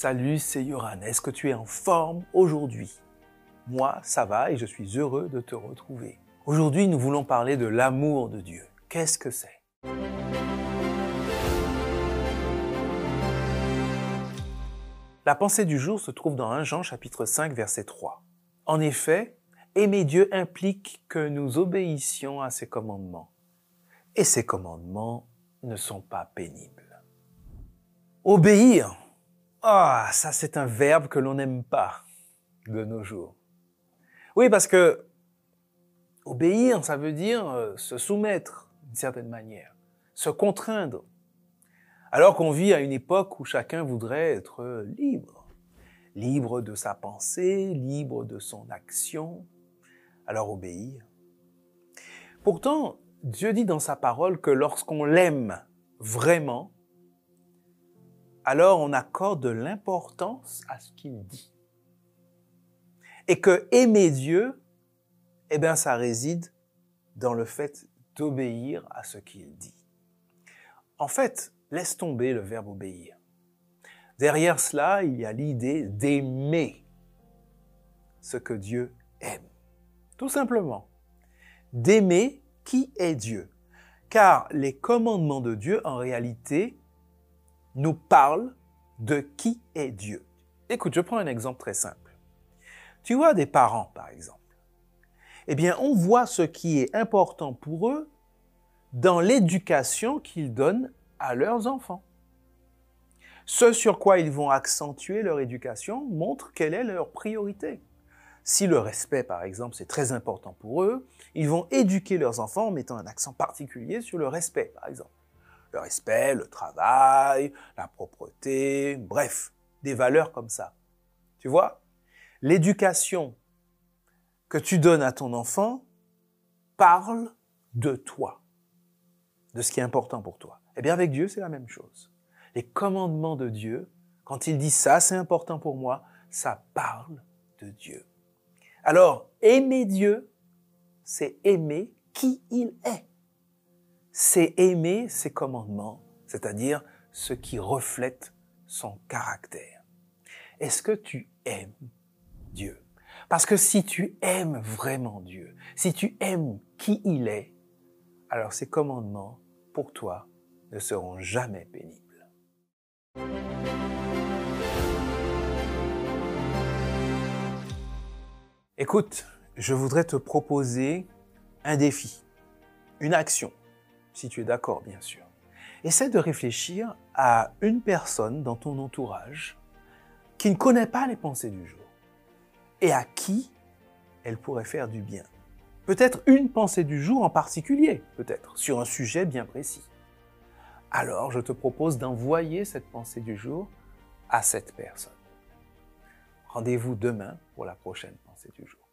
Salut, c'est Yoran. Est-ce que tu es en forme aujourd'hui? Moi, ça va et je suis heureux de te retrouver. Aujourd'hui, nous voulons parler de l'amour de Dieu. Qu'est-ce que c'est? La pensée du jour se trouve dans 1 Jean chapitre 5 verset 3. En effet, aimer Dieu implique que nous obéissions à ses commandements. Et ces commandements ne sont pas pénibles. Obéir, ah, ça c'est un verbe que l'on n'aime pas de nos jours. Oui, parce que obéir, ça veut dire euh, se soumettre d'une certaine manière, se contraindre. Alors qu'on vit à une époque où chacun voudrait être libre, libre de sa pensée, libre de son action, alors obéir. Pourtant, Dieu dit dans sa parole que lorsqu'on l'aime vraiment, alors on accorde de l'importance à ce qu'il dit. Et que aimer Dieu, eh bien, ça réside dans le fait d'obéir à ce qu'il dit. En fait, laisse tomber le verbe obéir. Derrière cela, il y a l'idée d'aimer ce que Dieu aime. Tout simplement. D'aimer qui est Dieu. Car les commandements de Dieu, en réalité, nous parle de qui est Dieu. Écoute, je prends un exemple très simple. Tu vois des parents, par exemple. Eh bien, on voit ce qui est important pour eux dans l'éducation qu'ils donnent à leurs enfants. Ce sur quoi ils vont accentuer leur éducation montre quelle est leur priorité. Si le respect, par exemple, c'est très important pour eux, ils vont éduquer leurs enfants en mettant un accent particulier sur le respect, par exemple le respect, le travail, la propreté, bref, des valeurs comme ça. Tu vois, l'éducation que tu donnes à ton enfant parle de toi, de ce qui est important pour toi. Eh bien, avec Dieu, c'est la même chose. Les commandements de Dieu, quand il dit ça, c'est important pour moi, ça parle de Dieu. Alors, aimer Dieu, c'est aimer qui il est c'est aimer ses commandements, c'est-à-dire ce qui reflète son caractère. Est-ce que tu aimes Dieu? Parce que si tu aimes vraiment Dieu, si tu aimes qui il est, alors ces commandements, pour toi, ne seront jamais pénibles. Écoute, je voudrais te proposer un défi, une action si tu es d'accord bien sûr. Essaie de réfléchir à une personne dans ton entourage qui ne connaît pas les pensées du jour et à qui elle pourrait faire du bien. Peut-être une pensée du jour en particulier, peut-être, sur un sujet bien précis. Alors je te propose d'envoyer cette pensée du jour à cette personne. Rendez-vous demain pour la prochaine pensée du jour.